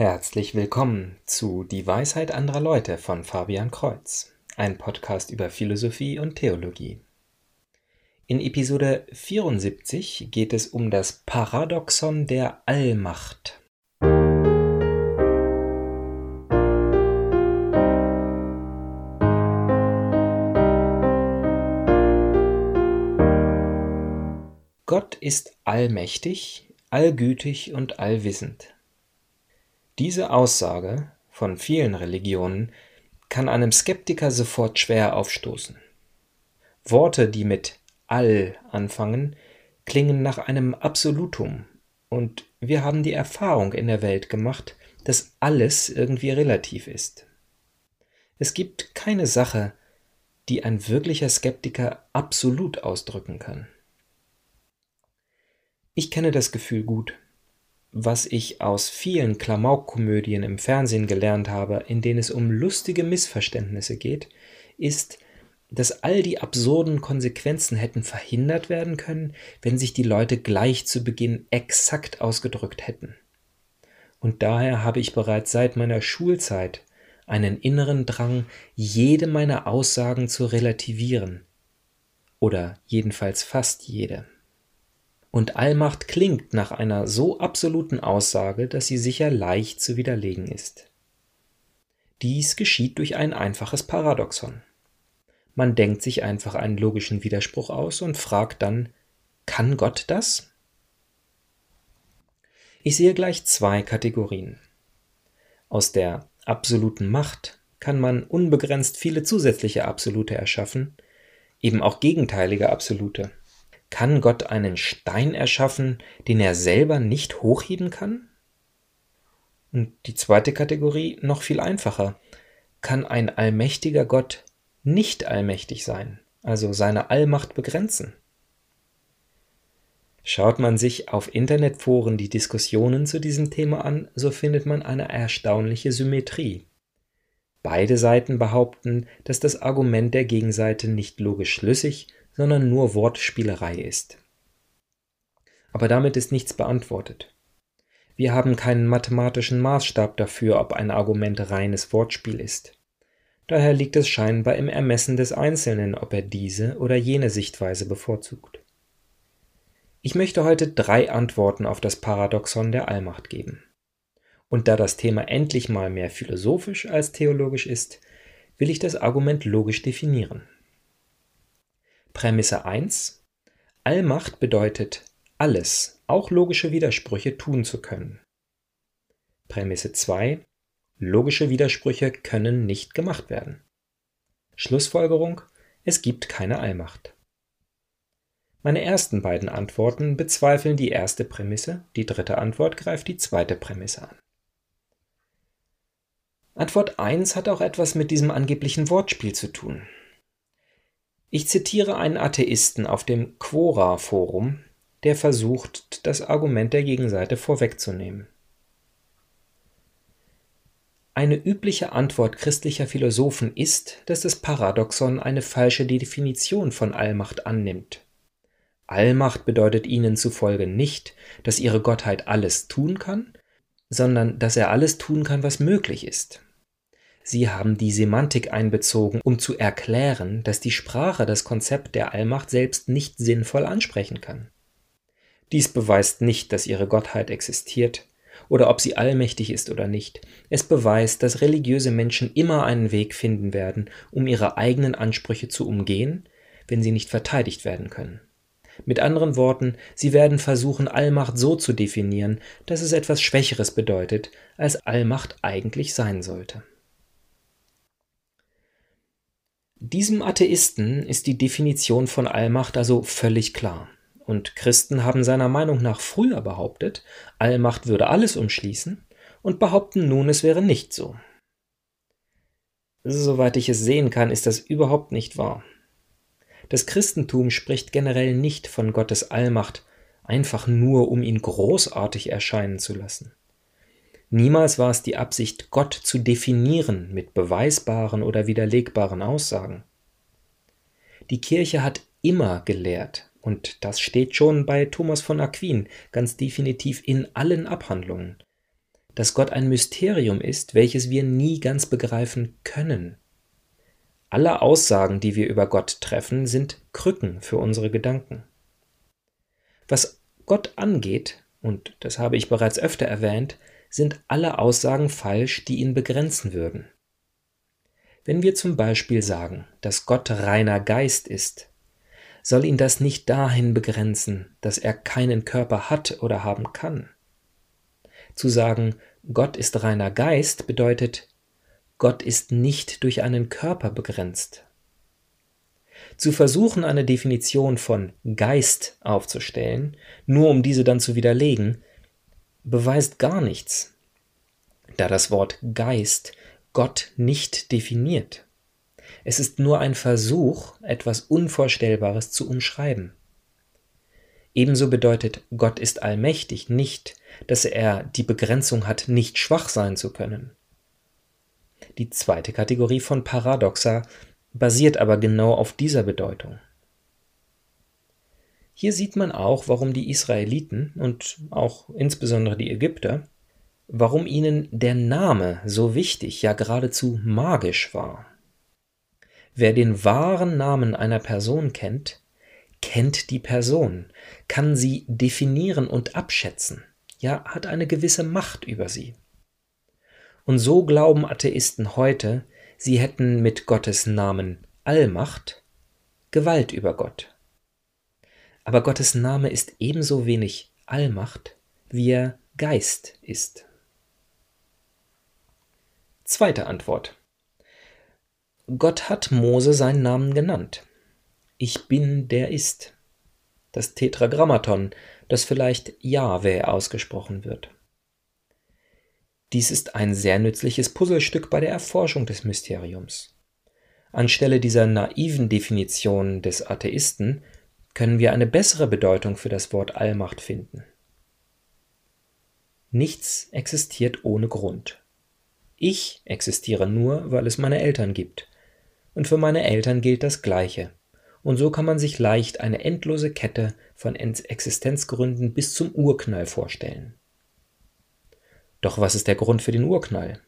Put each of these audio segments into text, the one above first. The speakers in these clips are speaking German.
Herzlich willkommen zu Die Weisheit anderer Leute von Fabian Kreuz, ein Podcast über Philosophie und Theologie. In Episode 74 geht es um das Paradoxon der Allmacht. Gott ist allmächtig, allgütig und allwissend. Diese Aussage von vielen Religionen kann einem Skeptiker sofort schwer aufstoßen. Worte, die mit all anfangen, klingen nach einem Absolutum, und wir haben die Erfahrung in der Welt gemacht, dass alles irgendwie relativ ist. Es gibt keine Sache, die ein wirklicher Skeptiker absolut ausdrücken kann. Ich kenne das Gefühl gut was ich aus vielen Klamaukkomödien im Fernsehen gelernt habe, in denen es um lustige Missverständnisse geht, ist, dass all die absurden Konsequenzen hätten verhindert werden können, wenn sich die Leute gleich zu Beginn exakt ausgedrückt hätten. Und daher habe ich bereits seit meiner Schulzeit einen inneren Drang, jede meiner Aussagen zu relativieren. Oder jedenfalls fast jede. Und Allmacht klingt nach einer so absoluten Aussage, dass sie sicher leicht zu widerlegen ist. Dies geschieht durch ein einfaches Paradoxon. Man denkt sich einfach einen logischen Widerspruch aus und fragt dann, kann Gott das? Ich sehe gleich zwei Kategorien. Aus der absoluten Macht kann man unbegrenzt viele zusätzliche Absolute erschaffen, eben auch gegenteilige Absolute. Kann Gott einen Stein erschaffen, den er selber nicht hochheben kann? Und die zweite Kategorie noch viel einfacher. Kann ein allmächtiger Gott nicht allmächtig sein, also seine Allmacht begrenzen? Schaut man sich auf Internetforen die Diskussionen zu diesem Thema an, so findet man eine erstaunliche Symmetrie. Beide Seiten behaupten, dass das Argument der Gegenseite nicht logisch schlüssig, sondern nur Wortspielerei ist. Aber damit ist nichts beantwortet. Wir haben keinen mathematischen Maßstab dafür, ob ein Argument reines Wortspiel ist. Daher liegt es scheinbar im Ermessen des Einzelnen, ob er diese oder jene Sichtweise bevorzugt. Ich möchte heute drei Antworten auf das Paradoxon der Allmacht geben. Und da das Thema endlich mal mehr philosophisch als theologisch ist, will ich das Argument logisch definieren. Prämisse 1 Allmacht bedeutet, alles, auch logische Widersprüche tun zu können. Prämisse 2 Logische Widersprüche können nicht gemacht werden. Schlussfolgerung Es gibt keine Allmacht. Meine ersten beiden Antworten bezweifeln die erste Prämisse, die dritte Antwort greift die zweite Prämisse an. Antwort 1 hat auch etwas mit diesem angeblichen Wortspiel zu tun. Ich zitiere einen Atheisten auf dem Quora-Forum, der versucht, das Argument der Gegenseite vorwegzunehmen. Eine übliche Antwort christlicher Philosophen ist, dass das Paradoxon eine falsche Definition von Allmacht annimmt. Allmacht bedeutet ihnen zufolge nicht, dass ihre Gottheit alles tun kann, sondern dass er alles tun kann, was möglich ist. Sie haben die Semantik einbezogen, um zu erklären, dass die Sprache das Konzept der Allmacht selbst nicht sinnvoll ansprechen kann. Dies beweist nicht, dass ihre Gottheit existiert oder ob sie allmächtig ist oder nicht. Es beweist, dass religiöse Menschen immer einen Weg finden werden, um ihre eigenen Ansprüche zu umgehen, wenn sie nicht verteidigt werden können. Mit anderen Worten, sie werden versuchen, Allmacht so zu definieren, dass es etwas Schwächeres bedeutet, als Allmacht eigentlich sein sollte. Diesem Atheisten ist die Definition von Allmacht also völlig klar. Und Christen haben seiner Meinung nach früher behauptet, Allmacht würde alles umschließen und behaupten nun, es wäre nicht so. Soweit ich es sehen kann, ist das überhaupt nicht wahr. Das Christentum spricht generell nicht von Gottes Allmacht, einfach nur um ihn großartig erscheinen zu lassen. Niemals war es die Absicht, Gott zu definieren mit beweisbaren oder widerlegbaren Aussagen. Die Kirche hat immer gelehrt, und das steht schon bei Thomas von Aquin ganz definitiv in allen Abhandlungen, dass Gott ein Mysterium ist, welches wir nie ganz begreifen können. Alle Aussagen, die wir über Gott treffen, sind Krücken für unsere Gedanken. Was Gott angeht, und das habe ich bereits öfter erwähnt, sind alle Aussagen falsch, die ihn begrenzen würden. Wenn wir zum Beispiel sagen, dass Gott reiner Geist ist, soll ihn das nicht dahin begrenzen, dass er keinen Körper hat oder haben kann. Zu sagen, Gott ist reiner Geist bedeutet, Gott ist nicht durch einen Körper begrenzt. Zu versuchen, eine Definition von Geist aufzustellen, nur um diese dann zu widerlegen, beweist gar nichts, da das Wort Geist Gott nicht definiert. Es ist nur ein Versuch, etwas Unvorstellbares zu umschreiben. Ebenso bedeutet Gott ist allmächtig nicht, dass er die Begrenzung hat, nicht schwach sein zu können. Die zweite Kategorie von Paradoxa basiert aber genau auf dieser Bedeutung. Hier sieht man auch, warum die Israeliten und auch insbesondere die Ägypter, warum ihnen der Name so wichtig, ja geradezu magisch war. Wer den wahren Namen einer Person kennt, kennt die Person, kann sie definieren und abschätzen, ja hat eine gewisse Macht über sie. Und so glauben Atheisten heute, sie hätten mit Gottes Namen Allmacht Gewalt über Gott. Aber Gottes Name ist ebenso wenig Allmacht, wie er Geist ist. Zweite Antwort. Gott hat Mose seinen Namen genannt. Ich bin, der ist. Das Tetragrammaton, das vielleicht Jahwe ausgesprochen wird. Dies ist ein sehr nützliches Puzzlestück bei der Erforschung des Mysteriums. Anstelle dieser naiven Definition des Atheisten können wir eine bessere Bedeutung für das Wort Allmacht finden. Nichts existiert ohne Grund. Ich existiere nur, weil es meine Eltern gibt. Und für meine Eltern gilt das Gleiche. Und so kann man sich leicht eine endlose Kette von Existenzgründen bis zum Urknall vorstellen. Doch was ist der Grund für den Urknall?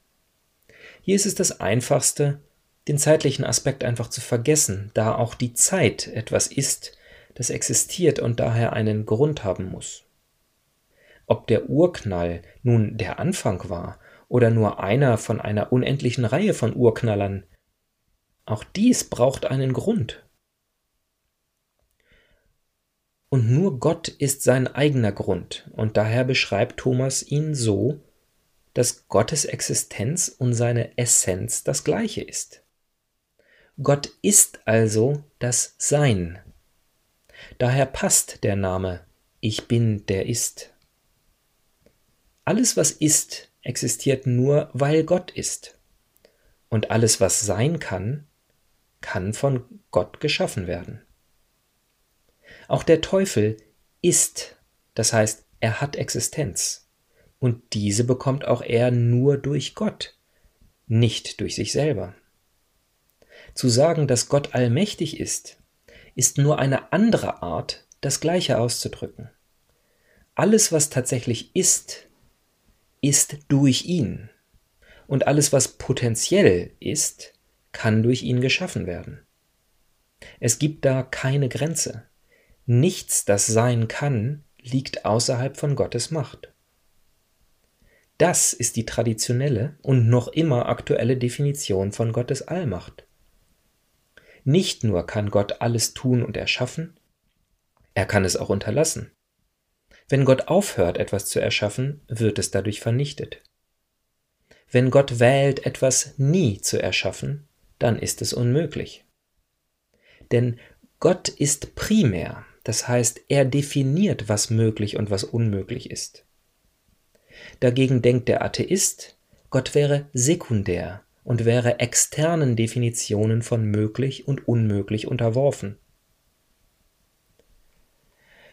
Hier ist es das Einfachste, den zeitlichen Aspekt einfach zu vergessen, da auch die Zeit etwas ist, das existiert und daher einen Grund haben muss. Ob der Urknall nun der Anfang war oder nur einer von einer unendlichen Reihe von Urknallern, auch dies braucht einen Grund. Und nur Gott ist sein eigener Grund, und daher beschreibt Thomas ihn so, dass Gottes Existenz und seine Essenz das gleiche ist. Gott ist also das Sein, Daher passt der Name Ich bin, der ist. Alles, was ist, existiert nur, weil Gott ist. Und alles, was sein kann, kann von Gott geschaffen werden. Auch der Teufel ist, das heißt, er hat Existenz. Und diese bekommt auch er nur durch Gott, nicht durch sich selber. Zu sagen, dass Gott allmächtig ist, ist nur eine andere Art, das Gleiche auszudrücken. Alles, was tatsächlich ist, ist durch ihn. Und alles, was potenziell ist, kann durch ihn geschaffen werden. Es gibt da keine Grenze. Nichts, das sein kann, liegt außerhalb von Gottes Macht. Das ist die traditionelle und noch immer aktuelle Definition von Gottes Allmacht. Nicht nur kann Gott alles tun und erschaffen, er kann es auch unterlassen. Wenn Gott aufhört, etwas zu erschaffen, wird es dadurch vernichtet. Wenn Gott wählt, etwas nie zu erschaffen, dann ist es unmöglich. Denn Gott ist primär, das heißt, er definiert, was möglich und was unmöglich ist. Dagegen denkt der Atheist, Gott wäre sekundär, und wäre externen Definitionen von möglich und unmöglich unterworfen.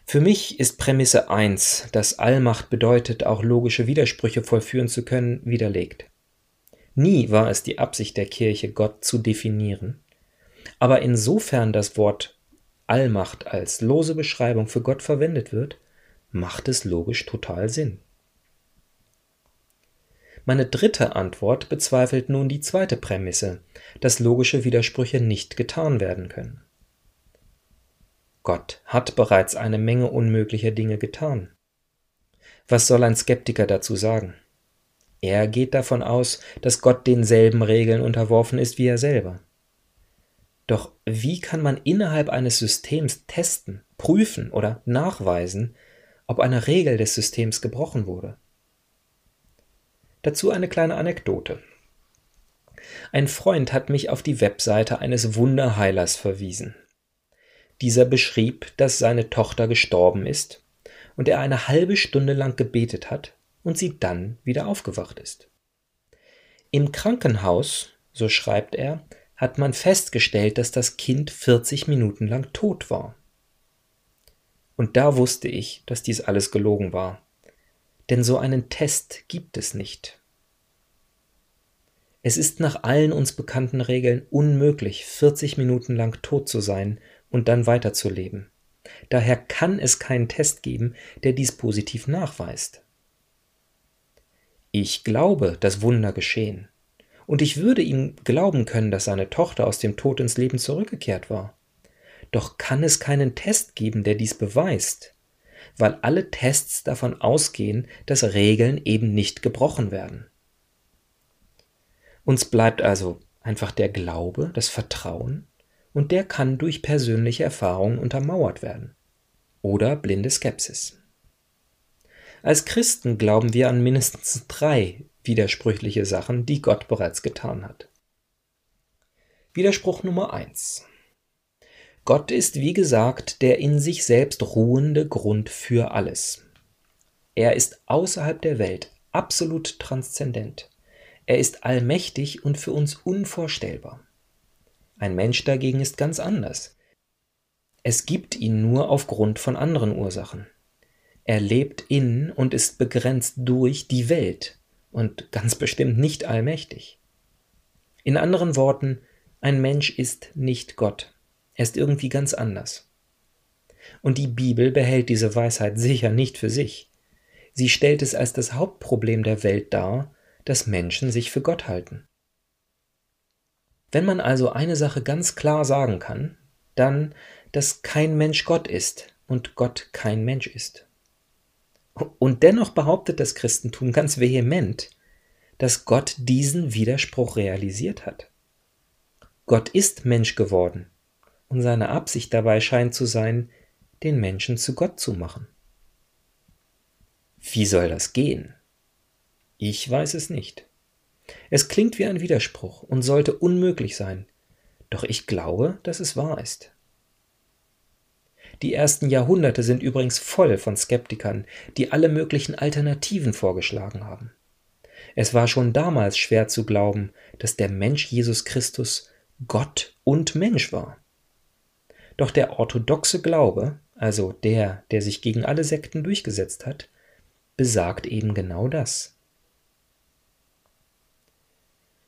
Für mich ist Prämisse 1, dass Allmacht bedeutet, auch logische Widersprüche vollführen zu können, widerlegt. Nie war es die Absicht der Kirche, Gott zu definieren, aber insofern das Wort Allmacht als lose Beschreibung für Gott verwendet wird, macht es logisch total Sinn. Meine dritte Antwort bezweifelt nun die zweite Prämisse, dass logische Widersprüche nicht getan werden können. Gott hat bereits eine Menge unmöglicher Dinge getan. Was soll ein Skeptiker dazu sagen? Er geht davon aus, dass Gott denselben Regeln unterworfen ist wie er selber. Doch wie kann man innerhalb eines Systems testen, prüfen oder nachweisen, ob eine Regel des Systems gebrochen wurde? Dazu eine kleine Anekdote. Ein Freund hat mich auf die Webseite eines Wunderheilers verwiesen. Dieser beschrieb, dass seine Tochter gestorben ist und er eine halbe Stunde lang gebetet hat und sie dann wieder aufgewacht ist. Im Krankenhaus, so schreibt er, hat man festgestellt, dass das Kind 40 Minuten lang tot war. Und da wusste ich, dass dies alles gelogen war denn so einen Test gibt es nicht. Es ist nach allen uns bekannten Regeln unmöglich, 40 Minuten lang tot zu sein und dann weiterzuleben. Daher kann es keinen Test geben, der dies positiv nachweist. Ich glaube, dass Wunder geschehen. Und ich würde ihm glauben können, dass seine Tochter aus dem Tod ins Leben zurückgekehrt war. Doch kann es keinen Test geben, der dies beweist weil alle Tests davon ausgehen, dass Regeln eben nicht gebrochen werden. Uns bleibt also einfach der Glaube, das Vertrauen, und der kann durch persönliche Erfahrungen untermauert werden. Oder blinde Skepsis. Als Christen glauben wir an mindestens drei widersprüchliche Sachen, die Gott bereits getan hat. Widerspruch Nummer eins: Gott ist, wie gesagt, der in sich selbst ruhende Grund für alles. Er ist außerhalb der Welt, absolut transzendent. Er ist allmächtig und für uns unvorstellbar. Ein Mensch dagegen ist ganz anders. Es gibt ihn nur aufgrund von anderen Ursachen. Er lebt in und ist begrenzt durch die Welt und ganz bestimmt nicht allmächtig. In anderen Worten, ein Mensch ist nicht Gott. Er ist irgendwie ganz anders. Und die Bibel behält diese Weisheit sicher nicht für sich. Sie stellt es als das Hauptproblem der Welt dar, dass Menschen sich für Gott halten. Wenn man also eine Sache ganz klar sagen kann, dann, dass kein Mensch Gott ist und Gott kein Mensch ist. Und dennoch behauptet das Christentum ganz vehement, dass Gott diesen Widerspruch realisiert hat. Gott ist Mensch geworden und seine Absicht dabei scheint zu sein, den Menschen zu Gott zu machen. Wie soll das gehen? Ich weiß es nicht. Es klingt wie ein Widerspruch und sollte unmöglich sein, doch ich glaube, dass es wahr ist. Die ersten Jahrhunderte sind übrigens voll von Skeptikern, die alle möglichen Alternativen vorgeschlagen haben. Es war schon damals schwer zu glauben, dass der Mensch Jesus Christus Gott und Mensch war. Doch der orthodoxe Glaube, also der, der sich gegen alle Sekten durchgesetzt hat, besagt eben genau das.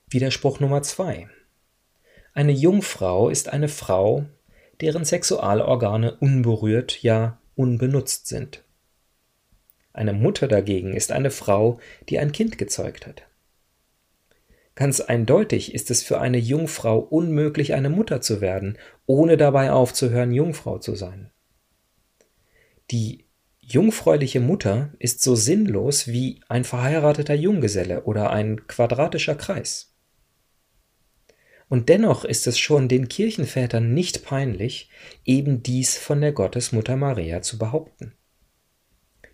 Widerspruch Nummer zwei: Eine Jungfrau ist eine Frau, deren Sexualorgane unberührt, ja unbenutzt sind. Eine Mutter dagegen ist eine Frau, die ein Kind gezeugt hat. Ganz eindeutig ist es für eine Jungfrau unmöglich, eine Mutter zu werden, ohne dabei aufzuhören, Jungfrau zu sein. Die jungfräuliche Mutter ist so sinnlos wie ein verheirateter Junggeselle oder ein quadratischer Kreis. Und dennoch ist es schon den Kirchenvätern nicht peinlich, eben dies von der Gottesmutter Maria zu behaupten.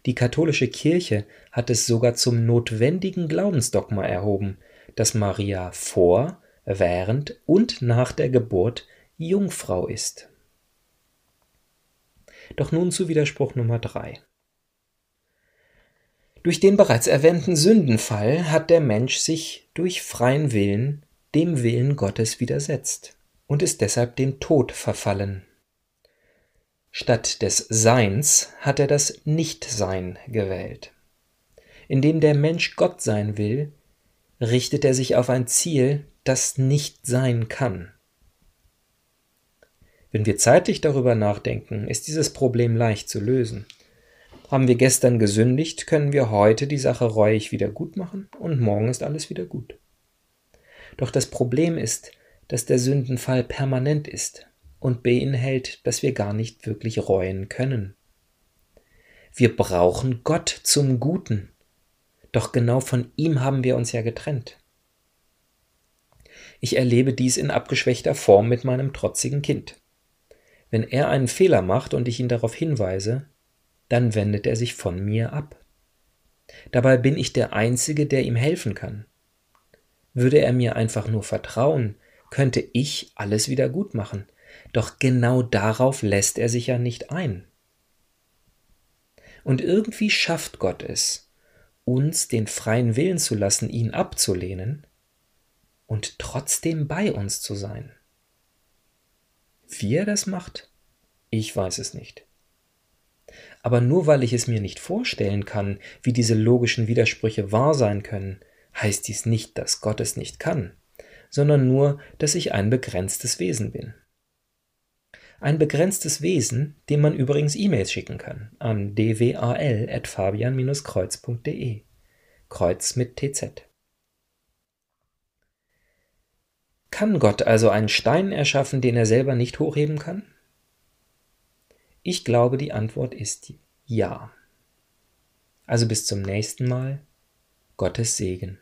Die katholische Kirche hat es sogar zum notwendigen Glaubensdogma erhoben, dass Maria vor, während und nach der Geburt Jungfrau ist. Doch nun zu Widerspruch Nummer 3. Durch den bereits erwähnten Sündenfall hat der Mensch sich durch freien Willen dem Willen Gottes widersetzt und ist deshalb dem Tod verfallen. Statt des Seins hat er das Nichtsein gewählt. Indem der Mensch Gott sein will, richtet er sich auf ein Ziel, das nicht sein kann. Wenn wir zeitlich darüber nachdenken, ist dieses Problem leicht zu lösen. Haben wir gestern gesündigt, können wir heute die Sache reuig wieder gut machen und morgen ist alles wieder gut. Doch das Problem ist, dass der Sündenfall permanent ist und beinhält, dass wir gar nicht wirklich reuen können. Wir brauchen Gott zum Guten, doch genau von ihm haben wir uns ja getrennt. Ich erlebe dies in abgeschwächter Form mit meinem trotzigen Kind. Wenn er einen Fehler macht und ich ihn darauf hinweise, dann wendet er sich von mir ab. Dabei bin ich der Einzige, der ihm helfen kann. Würde er mir einfach nur vertrauen, könnte ich alles wieder gut machen, doch genau darauf lässt er sich ja nicht ein. Und irgendwie schafft Gott es, uns den freien Willen zu lassen, ihn abzulehnen und trotzdem bei uns zu sein. Wie er das macht, ich weiß es nicht. Aber nur weil ich es mir nicht vorstellen kann, wie diese logischen Widersprüche wahr sein können, heißt dies nicht, dass Gott es nicht kann, sondern nur, dass ich ein begrenztes Wesen bin. Ein begrenztes Wesen, dem man übrigens E-Mails schicken kann an dwal.fabian-kreuz.de. Kreuz mit TZ. Kann Gott also einen Stein erschaffen, den er selber nicht hochheben kann? Ich glaube, die Antwort ist ja. Also bis zum nächsten Mal. Gottes Segen.